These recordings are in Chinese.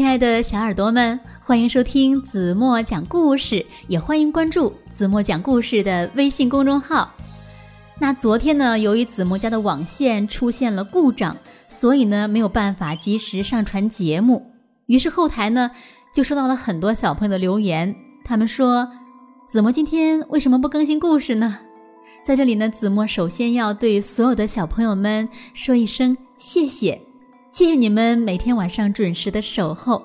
亲爱的小耳朵们，欢迎收听子墨讲故事，也欢迎关注子墨讲故事的微信公众号。那昨天呢，由于子墨家的网线出现了故障，所以呢没有办法及时上传节目。于是后台呢就收到了很多小朋友的留言，他们说：“子墨今天为什么不更新故事呢？”在这里呢，子墨首先要对所有的小朋友们说一声谢谢。谢谢你们每天晚上准时的守候，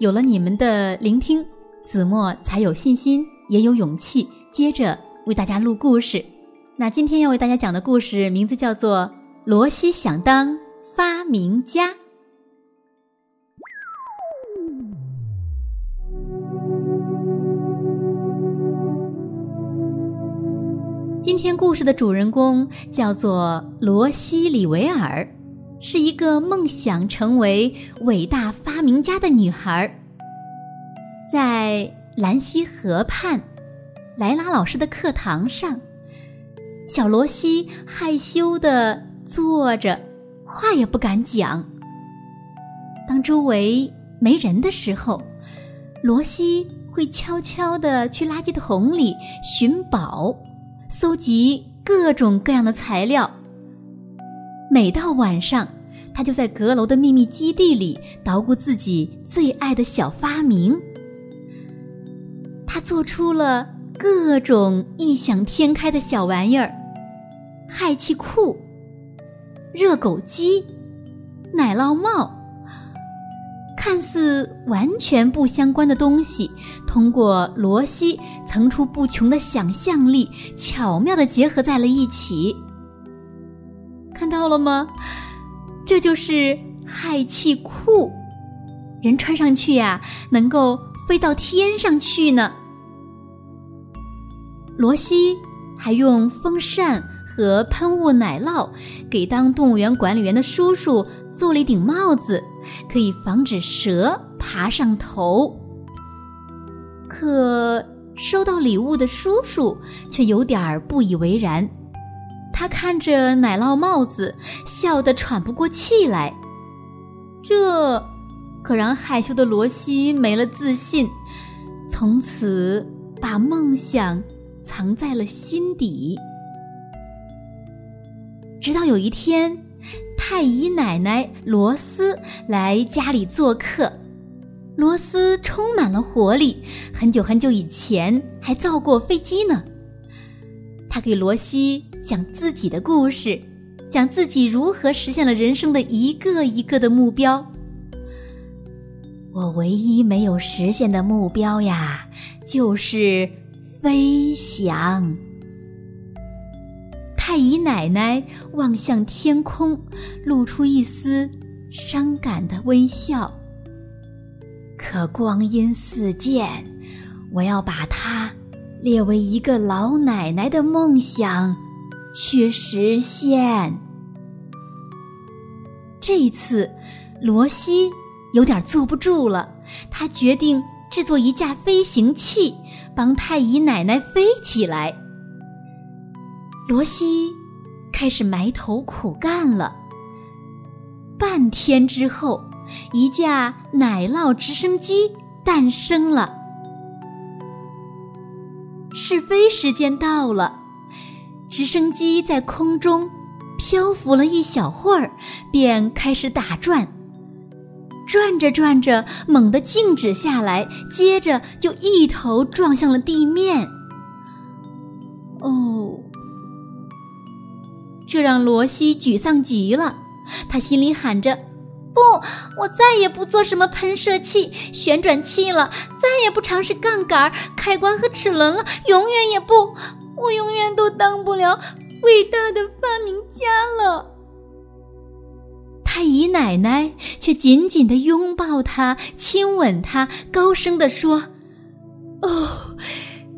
有了你们的聆听，子墨才有信心，也有勇气接着为大家录故事。那今天要为大家讲的故事名字叫做《罗西想当发明家》。今天故事的主人公叫做罗西·里维尔。是一个梦想成为伟大发明家的女孩。在兰溪河畔，莱拉老师的课堂上，小罗西害羞的坐着，话也不敢讲。当周围没人的时候，罗西会悄悄的去垃圾桶里寻宝，搜集各种各样的材料。每到晚上，他就在阁楼的秘密基地里捣鼓自己最爱的小发明。他做出了各种异想天开的小玩意儿：氦气库、热狗机、奶酪帽。看似完全不相关的东西，通过罗西层出不穷的想象力，巧妙的结合在了一起。看到了吗？这就是氦气裤，人穿上去呀，能够飞到天上去呢。罗西还用风扇和喷雾奶酪给当动物园管理员的叔叔做了一顶帽子，可以防止蛇爬上头。可收到礼物的叔叔却有点不以为然。他看着奶酪帽子，笑得喘不过气来。这可让害羞的罗西没了自信，从此把梦想藏在了心底。直到有一天，太姨奶奶罗斯来家里做客，罗斯充满了活力，很久很久以前还造过飞机呢。他给罗西。讲自己的故事，讲自己如何实现了人生的一个一个的目标。我唯一没有实现的目标呀，就是飞翔。太姨奶奶望向天空，露出一丝伤感的微笑。可光阴似箭，我要把它列为一个老奶奶的梦想。去实现。这一次，罗西有点坐不住了。他决定制作一架飞行器，帮太姨奶奶飞起来。罗西开始埋头苦干了。半天之后，一架奶酪直升机诞生了。试飞时间到了。直升机在空中漂浮了一小会儿，便开始打转。转着转着，猛地静止下来，接着就一头撞向了地面。哦，这让罗西沮丧极了。他心里喊着：“不，我再也不做什么喷射器、旋转器了，再也不尝试杠杆、开关和齿轮了，永远也不。”我永远都当不了伟大的发明家了。太姨奶奶却紧紧的拥抱他，亲吻他，高声的说：“哦，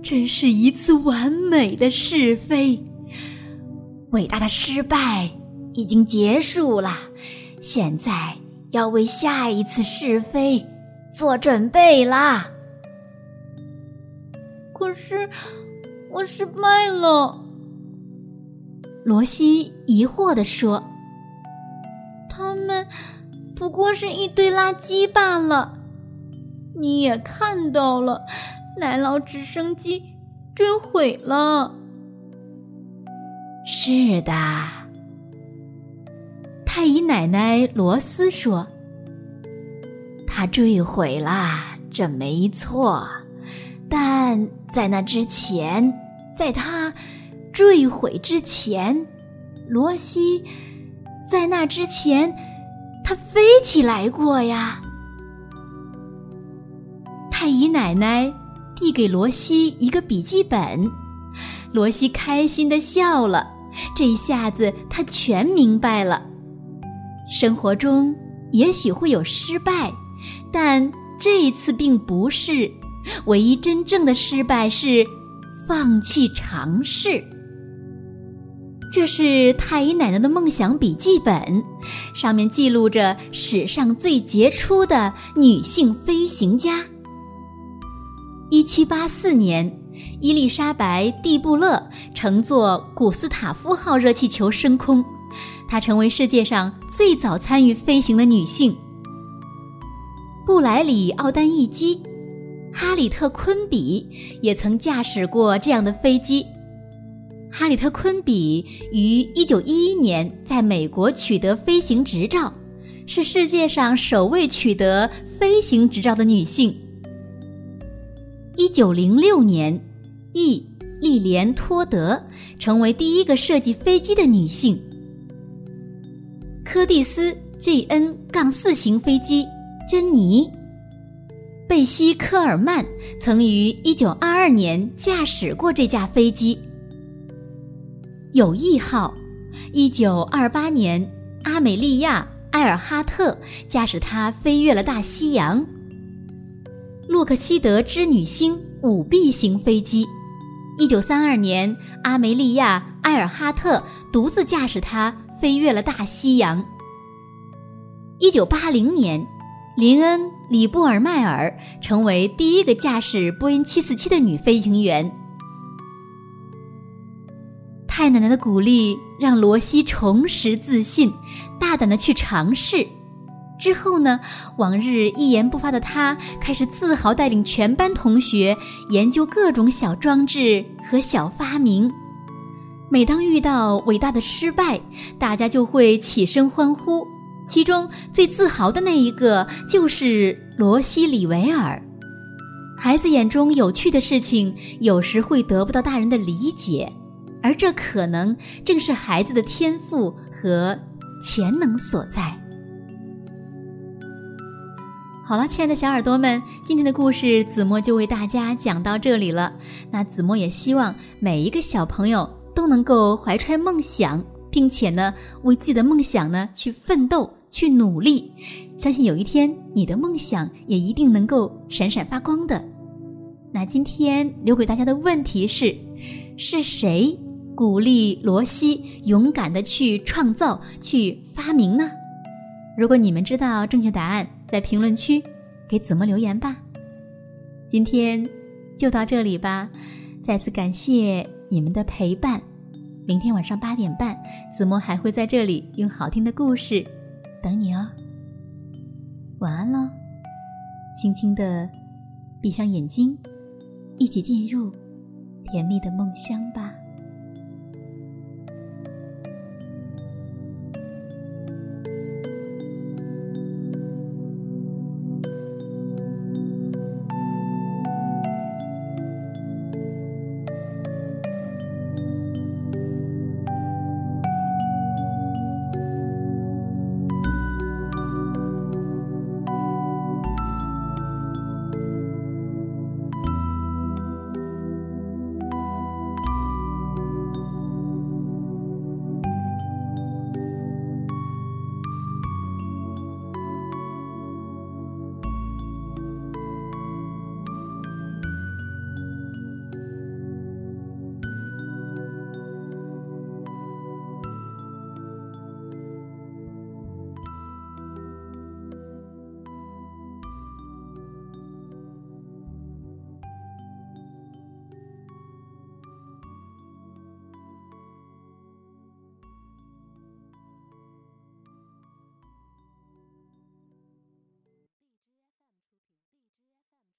真是一次完美的试飞！伟大的失败已经结束了，现在要为下一次试飞做准备啦。”可是。我失败了，罗西疑惑地说：“他们不过是一堆垃圾罢了，你也看到了，奶酪直升机坠毁了。是的，太乙奶奶罗斯说：“他坠毁了，这没错。但在那之前，在他坠毁之前，罗西在那之前，他飞起来过呀。”太乙奶奶递给罗西一个笔记本，罗西开心的笑了。这一下子，他全明白了。生活中也许会有失败，但这一次并不是。唯一真正的失败是放弃尝试。这是太医奶奶的梦想笔记本，上面记录着史上最杰出的女性飞行家。一七八四年，伊丽莎白·蒂布勒乘坐古斯塔夫号热气球升空，她成为世界上最早参与飞行的女性。布莱里·奥丹伊基、哈里特·昆比也曾驾驶过这样的飞机。哈里特·昆比于一九一一年在美国取得飞行执照，是世界上首位取得飞行执照的女性。一九零六年，伊莉莲·托德成为第一个设计飞机的女性。柯蒂斯 ·G·N- 杠四型飞机珍妮，贝西·科尔曼曾于一九二二年驾驶过这架飞机。友谊号，一九二八年，阿美利亚·埃尔哈特驾驶它飞越了大西洋。洛克希德织女星五 B 型飞机，一九三二年，阿梅利亚·埃尔哈特独自驾驶它飞越了大西洋。一九八零年，林恩·里布尔迈尔成为第一个驾驶波音七四七的女飞行员。太奶奶的鼓励让罗西重拾自信，大胆的去尝试。之后呢？往日一言不发的他，开始自豪带领全班同学研究各种小装置和小发明。每当遇到伟大的失败，大家就会起身欢呼。其中最自豪的那一个就是罗西·里维尔。孩子眼中有趣的事情，有时会得不到大人的理解，而这可能正是孩子的天赋和潜能所在。好了，亲爱的小耳朵们，今天的故事子墨就为大家讲到这里了。那子墨也希望每一个小朋友都能够怀揣梦想，并且呢，为自己的梦想呢去奋斗、去努力。相信有一天，你的梦想也一定能够闪闪发光的。那今天留给大家的问题是：是谁鼓励罗西勇敢的去创造、去发明呢？如果你们知道正确答案，在评论区给子墨留言吧。今天就到这里吧，再次感谢你们的陪伴。明天晚上八点半，子墨还会在这里用好听的故事等你哦。晚安喽，轻轻的闭上眼睛，一起进入甜蜜的梦乡吧。